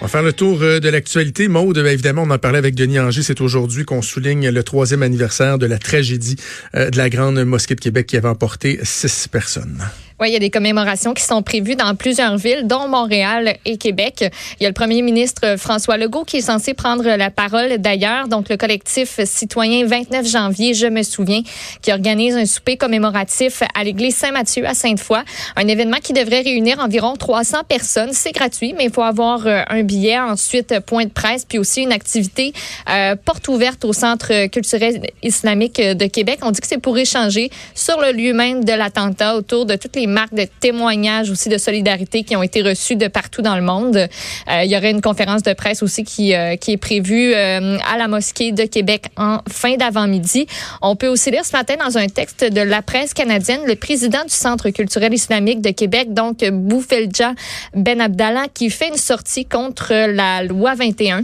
On va faire le tour euh, de l'actualité. Maude, ben, évidemment, on en parlait avec Denis Anger. C'est aujourd'hui qu'on souligne le troisième anniversaire de la tragédie euh, de la Grande Mosquée de Québec qui avait emporté six personnes. Oui, il y a des commémorations qui sont prévues dans plusieurs villes, dont Montréal et Québec. Il y a le premier ministre François Legault qui est censé prendre la parole d'ailleurs. Donc, le collectif citoyen 29 janvier, je me souviens, qui organise un souper commémoratif à l'église Saint-Mathieu à Sainte-Foy. Un événement qui devrait réunir environ 300 personnes. C'est gratuit, mais il faut avoir euh, un billet. Ensuite, point de presse, puis aussi une activité euh, porte ouverte au Centre culturel islamique de Québec. On dit que c'est pour échanger sur le lieu même de l'attentat autour de toutes les marques de témoignages aussi de solidarité qui ont été reçues de partout dans le monde. Euh, il y aurait une conférence de presse aussi qui, euh, qui est prévue euh, à la mosquée de Québec en fin d'avant-midi. On peut aussi lire ce matin dans un texte de la presse canadienne le président du Centre culturel islamique de Québec, donc Boufelja Ben Abdallah, qui fait une sortie contre la loi 21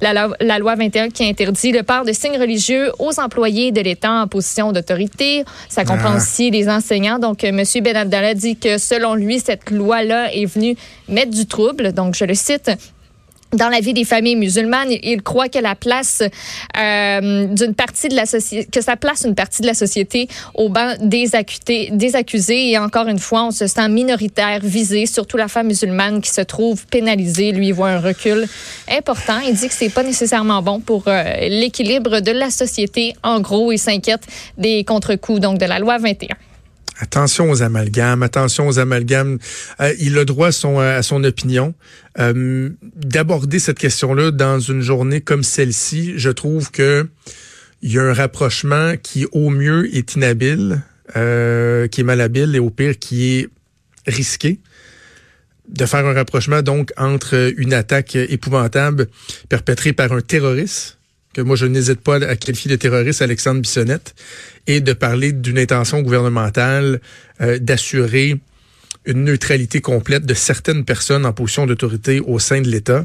la, loi 21 qui interdit le port de signes religieux aux employés de l'État en position d'autorité. Ça comprend ah. aussi les enseignants. Donc, euh, M. Ben Abdallah dit que selon lui, cette loi-là est venue mettre du trouble. Donc, je le cite dans la vie des familles musulmanes. Il croit que la place euh, d'une partie de la société, que ça place une partie de la société au banc des accusés, des accusés. Et encore une fois, on se sent minoritaire, visé, surtout la femme musulmane qui se trouve pénalisée. Lui, il voit un recul important. Il dit que c'est pas nécessairement bon pour euh, l'équilibre de la société. En gros, il s'inquiète des contre-coups donc de la loi 21. Attention aux amalgames, attention aux amalgames. Euh, il a droit à son, son opinion. Euh, D'aborder cette question-là dans une journée comme celle-ci, je trouve que il y a un rapprochement qui, au mieux, est inhabile, euh, qui est malhabile et au pire, qui est risqué de faire un rapprochement donc entre une attaque épouvantable perpétrée par un terroriste que moi je n'hésite pas à qualifier de terroriste Alexandre Bissonnette, et de parler d'une intention gouvernementale euh, d'assurer une neutralité complète de certaines personnes en position d'autorité au sein de l'État.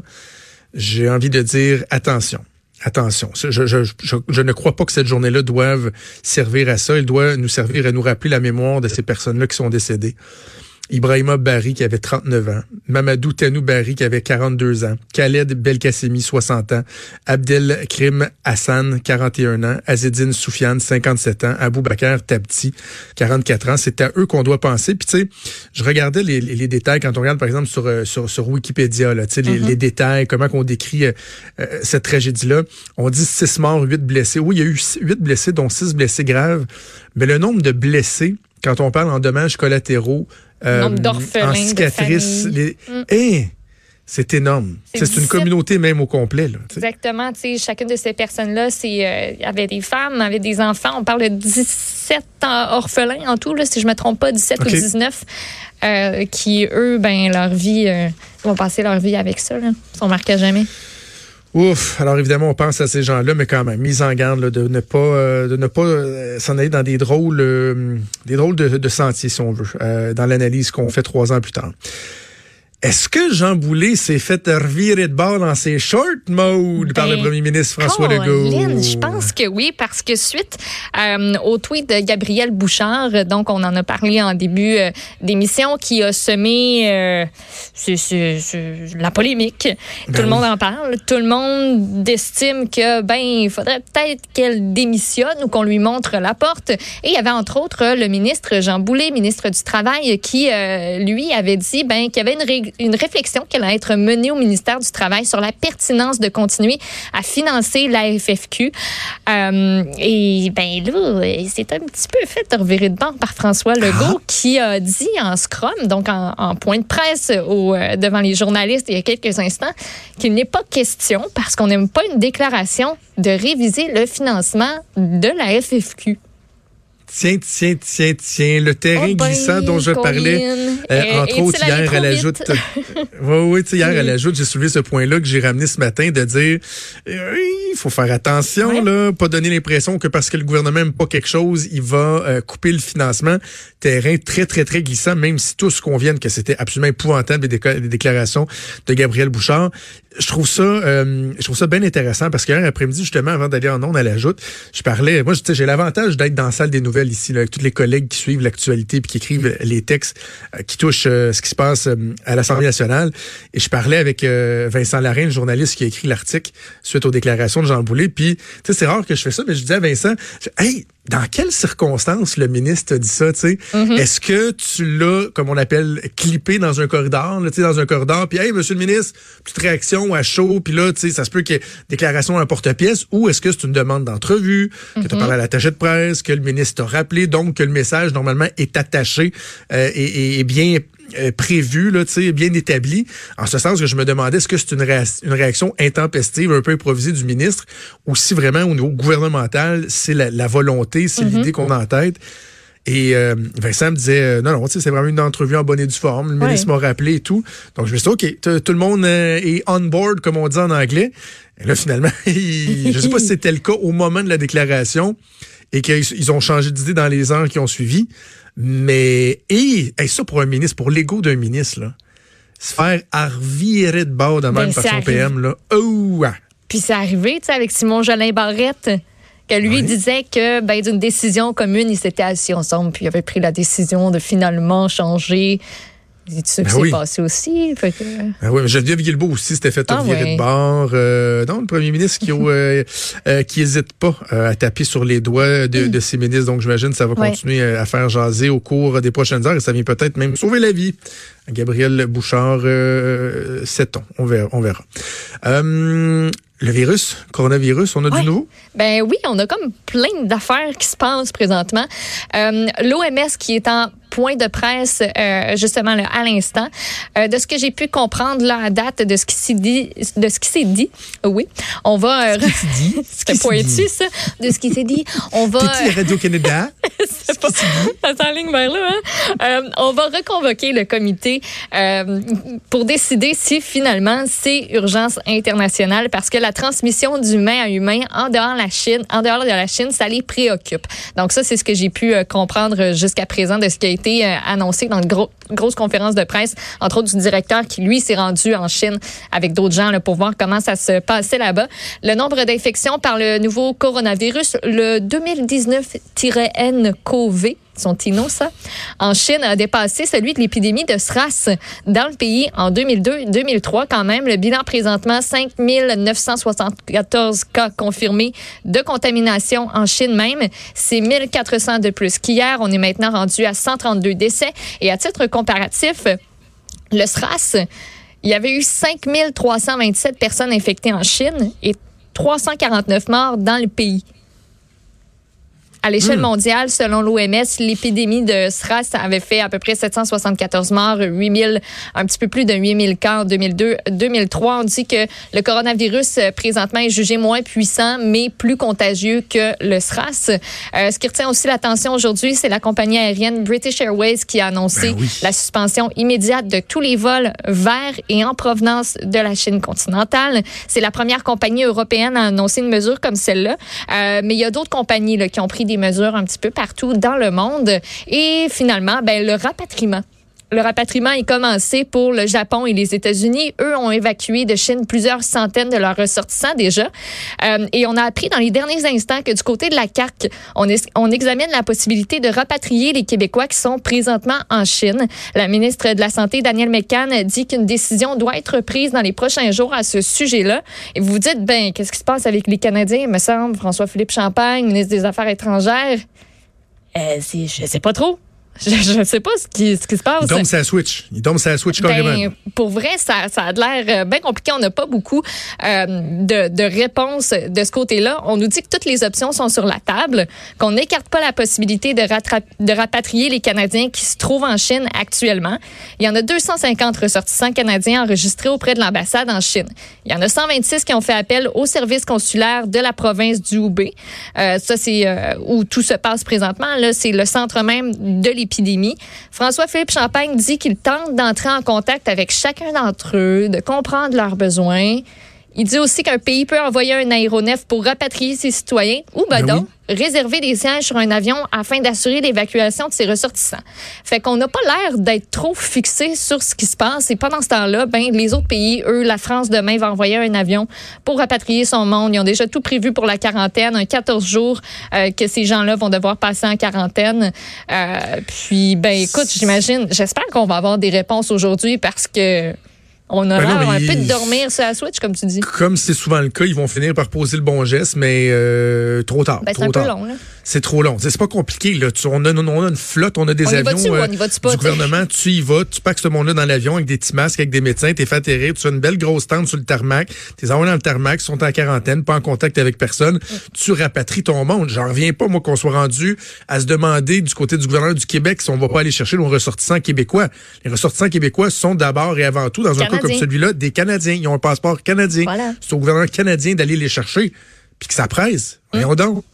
J'ai envie de dire attention. Attention, je, je, je, je, ne crois pas que cette journée-là doive servir à ça. Elle doit nous servir à nous rappeler la mémoire de ces personnes-là qui sont décédées. Ibrahima Barry qui avait 39 ans, Mamadou Tanou Barry qui avait 42 ans, Khaled Belkacemi 60 ans, Abdel Krim Hassan 41 ans, Azedine Soufiane 57 ans, Abou Bakar Tabti 44 ans. C'est à eux qu'on doit penser. Puis tu sais, je regardais les, les, détails quand on regarde par exemple sur euh, sur, sur Wikipédia là, tu sais les, mm-hmm. les, détails, comment qu'on décrit euh, euh, cette tragédie-là. On dit 6 morts, 8 blessés. Oui, il y a eu 8 blessés dont 6 blessés graves, mais le nombre de blessés quand on parle en dommages collatéraux, euh, en cicatrices. Les... Mm. Eh, c'est énorme. C'est une communauté même au complet. Là, Exactement. chacune de ces personnes-là, euh, avait des femmes, avait des enfants. On parle de 17 orphelins en tout, là, si je me trompe pas, 17 ou 19, euh, qui, eux, ben, leur vie, euh, vont passer leur vie avec ça. Là. Ils sont marqués jamais. Ouf. Alors évidemment, on pense à ces gens-là, mais quand même, mise en garde de ne pas euh, de ne pas euh, s'en aller dans des drôles euh, des drôles de, de, sentiers, si on veut, dans l'analyse qu'on fait trois ans plus tard. Est-ce que Jean Boulet s'est fait revirer de bord dans ses short mode par le ben, premier ministre François Legault? Je pense que oui, parce que suite euh, au tweet de Gabriel Bouchard, donc on en a parlé en début euh, d'émission, qui a semé euh, la polémique. tout ben le monde en parle. Tout le monde estime que ben il faudrait peut-être qu'elle démissionne ou qu'on lui montre la porte. Et il y avait entre autres le ministre Jean Boulet, ministre du Travail, qui lui avait dit ben qu'il y avait une une réflexion qui allait être menée au ministère du Travail sur la pertinence de continuer à financer la FFQ. Euh, et ben là, c'est un petit peu fait revirer de banc par François Legault ah. qui a dit en scrum, donc en, point de presse au, euh, devant les journalistes il y a quelques instants, qu'il n'est pas question, parce qu'on n'aime pas une déclaration, de réviser le financement de la FFQ. Tiens, tiens, tiens, tiens, le terrain oh glissant dont je parlais, euh, entre autres hier, elle ajoute. oui, oui, hier, elle ajoute, j'ai soulevé ce point-là que j'ai ramené ce matin de dire, euh, il faut faire attention, là, pas donner l'impression que parce que le gouvernement n'aime pas quelque chose, il va euh, couper le financement. Terrain très, très, très glissant, même si tous conviennent que c'était absolument épouvantable les, déclarations de Gabriel Bouchard. Je trouve ça, je trouve ça bien intéressant parce qu'hier après-midi, justement, avant d'aller en ondes, elle ajoute, je parlais, moi, j'ai l'avantage d'être dans la salle des nouvelles ici, avec tous les collègues qui suivent l'actualité puis qui écrivent les textes euh, qui touchent euh, ce qui se passe euh, à l'Assemblée nationale. Et je parlais avec Vincent Larrain, le journaliste qui a écrit l'article suite aux déclarations de Jean Boulet. Puis, tu sais, c'est rare que je fais ça, mais je disais à Vincent, hey, dans quelles circonstances le ministre dit ça, tu sais? Mm-hmm. Est-ce que tu l'as, comme on appelle, clippé dans un corridor, tu sais, dans un corridor, puis hey, monsieur le ministre, petite réaction à chaud, puis là, tu sais, ça se peut qu'il y ait déclaration à porte-pièce, ou est-ce que c'est une demande d'entrevue, que tu as mm-hmm. parlé à l'attaché de presse, que le ministre t'a rappelé, donc que le message, normalement, est attaché euh, et, et, bien euh, prévu, là, bien établi. En ce sens que je me demandais, est-ce que c'est une, une, réaction intempestive, un peu improvisée du ministre, ou si vraiment au niveau gouvernemental, c'est la, volonté, c'est mm-hmm. l'idée qu'on a en tête. Et euh, Vincent me disait, euh, non, non, c'est vraiment une entrevue en bonne et due forme. Le ministre m'a rappelé et tout. Donc, je me suis dit, OK, tout le monde est on board, comme on dit en anglais. Et là, finalement, je ne sais pas si c'était le cas au moment de la déclaration et qu'ils ont changé d'idée dans les heures qui ont suivi. Mais, et, ça pour un ministre, pour l'ego d'un ministre, là, se faire arvirer de bord de même ben, par son PM, là, oh, Puis c'est arrivé, tu sais, avec Simon Jolin Barrette, que lui disait que ben, d'une décision commune, ils s'étaient assis ensemble, puis ils avaient pris la décision de finalement changer c'est ça qui ben s'est passé aussi? Fait que... ben oui, mais Geneviève Guilbeault aussi s'était fait ah, virer de bord. Euh, non, le premier ministre qui euh, euh, qui hésite pas euh, à taper sur les doigts de, de ses ministres. Donc, j'imagine que ça va continuer à faire jaser au cours des prochaines heures et ça vient peut-être même sauver la vie à Gabriel Bouchard, euh, 7 ans. On verra. On verra. Le virus, coronavirus, on a du nouveau? Ben oui, on a comme plein d'affaires qui se passent présentement. Euh, L'OMS qui est en point de presse euh, justement là, à l'instant. Euh, de ce que j'ai pu comprendre là à date de ce qui s'est dit, de ce qui s'est dit, oui, on va. Euh, C'était pointu ça. De ce qui s'est dit, on va. Radio Canada. Ça là. Hein? Euh, on va reconvoquer le comité euh, pour décider si finalement c'est urgence internationale parce que la transmission d'humain à humain en dehors de la Chine, en dehors de la Chine, ça les préoccupe. Donc ça, c'est ce que j'ai pu comprendre jusqu'à présent de ce qui a été euh, annoncé dans une grosse conférence de presse, entre autres du directeur qui, lui, s'est rendu en Chine avec d'autres gens pour voir comment ça se passait là-bas. Le nombre d'infections par le nouveau coronavirus, le 2019-N-CoV, son Tino, ça, en Chine a dépassé celui de l'épidémie de SRAS dans le pays en 2002-2003 quand même. Le bilan présentement, 5 974 cas confirmés de contamination en Chine même. C'est 1400 de plus qu'hier. On est maintenant rendu à 132 décès. Et à titre comparatif, le SRAS, il y avait eu 5 327 personnes infectées en Chine et 349 morts dans le pays. À l'échelle hmm. mondiale, selon l'OMS, l'épidémie de SRAS avait fait à peu près 774 morts, 8000, un petit peu plus de 8000 cas en 2002, 2003. On dit que le coronavirus euh, présentement est jugé moins puissant, mais plus contagieux que le SRAS. Euh, ce qui retient aussi l'attention aujourd'hui, c'est la compagnie aérienne British Airways qui a annoncé ben la suspension immédiate de tous les vols vers et en provenance de la Chine continentale. C'est la première compagnie européenne à annoncer une mesure comme celle-là. Euh, mais il y a d'autres compagnies là, qui ont pris des mesures un petit peu partout dans le monde. Et finalement, ben, le rapatriement le rapatriement est commencé pour le Japon et les États-Unis. Eux ont évacué de Chine plusieurs centaines de leurs ressortissants déjà. Euh, et on a appris dans les derniers instants que du côté de la CAC, on, on examine la possibilité de rapatrier les Québécois qui sont présentement en Chine. La ministre de la Santé, Danielle McCann, dit qu'une décision doit être prise dans les prochains jours à ce sujet-là. Et vous vous dites, ben, qu'est-ce qui se passe avec les Canadiens, me semble, François-Philippe Champagne, ministre des Affaires étrangères? Euh, je sais pas trop. Je ne sais pas ce qui, ce qui se passe. Il tombe sa Switch. Il tombe sa Switch ben, carrément. Pour vrai, ça, ça a l'air euh, bien compliqué. On n'a pas beaucoup euh, de, de réponses de ce côté-là. On nous dit que toutes les options sont sur la table, qu'on n'écarte pas la possibilité de, de rapatrier les Canadiens qui se trouvent en Chine actuellement. Il y en a 250 ressortissants canadiens enregistrés auprès de l'ambassade en Chine. Il y en a 126 qui ont fait appel au service consulaire de la province du Hubei. Euh, ça, c'est euh, où tout se passe présentement. Là, c'est le centre même de François-Philippe Champagne dit qu'il tente d'entrer en contact avec chacun d'entre eux, de comprendre leurs besoins. Il dit aussi qu'un pays peut envoyer un aéronef pour rapatrier ses citoyens ou ben, ben donc réserver des sièges sur un avion afin d'assurer l'évacuation de ses ressortissants. Fait qu'on n'a pas l'air d'être trop fixé sur ce qui se passe et pendant ce temps-là, ben les autres pays, eux, la France demain va envoyer un avion pour rapatrier son monde. Ils ont déjà tout prévu pour la quarantaine, un 14 jours euh, que ces gens-là vont devoir passer en quarantaine. Euh, puis ben écoute, j'imagine, j'espère qu'on va avoir des réponses aujourd'hui parce que on aura ben un peu de dormir sur la Switch, comme tu dis. Comme c'est souvent le cas, ils vont finir par poser le bon geste, mais euh, trop tard. Ben, c'est un peu long, là c'est trop long. C'est pas compliqué. Là. on, a, on a une flotte, on a des avions euh, du gouvernement. Tu y vas, tu packs ce monde-là dans l'avion avec des petits masques, avec des médecins, t'es fait atterrir, tu as une belle grosse tente sur le tarmac, tes envoyés dans le tarmac, sont en quarantaine, pas en contact avec personne. Tu rapatries ton monde. J'en reviens pas, moi, qu'on soit rendu à se demander du côté du gouvernement du Québec si on va pas aller chercher nos ressortissants québécois. Les ressortissants québécois sont d'abord et avant tout, dans un cas comme celui-là, des Canadiens. Ils ont un passeport canadien. C'est au gouvernement canadien d'aller les chercher. Puis que ça presse. Voyons donc.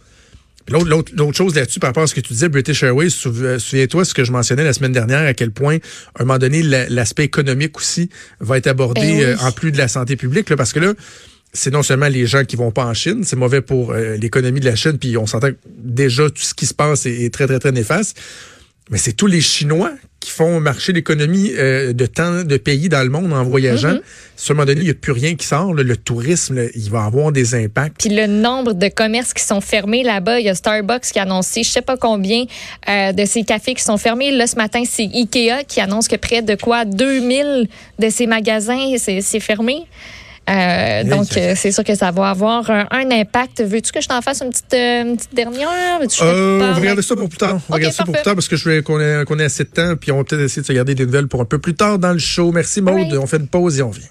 L'autre chose là-dessus, par rapport à ce que tu disais, British Airways, euh, souviens-toi ce que je mentionnais la semaine dernière, à quel point, à un moment donné, l'aspect économique aussi va être abordé ben euh, en plus de la santé publique, là, parce que là, c'est non seulement les gens qui vont pas en Chine, c'est mauvais pour euh, l'économie de la Chine, puis on s'entend que déjà tout ce qui se passe est très, très, très néfaste, mais c'est tous les Chinois qui font marcher l'économie euh, de tant de pays dans le monde en voyageant. Mm À un moment donné, il n'y a plus rien qui sort. le tourisme, il va avoir des impacts. Puis le nombre de commerces qui sont fermés là-bas, il y a Starbucks qui a annoncé je sais pas combien euh, de ces cafés qui sont fermés. Là, ce matin, c'est Ikea qui annonce que près de quoi? 2000 de ces magasins, c'est fermé. Euh, donc, euh, c'est sûr que ça va avoir un, impact. Veux-tu que je t'en fasse une petite, euh, dernière? on va regarder ça pour plus tard. On va regarder ça pour plus tard parce que je veux qu'on ait, assez de temps, puis on va peut-être essayer de se garder des nouvelles pour un peu plus tard dans le show. Merci Maude. On fait une pause et on vient.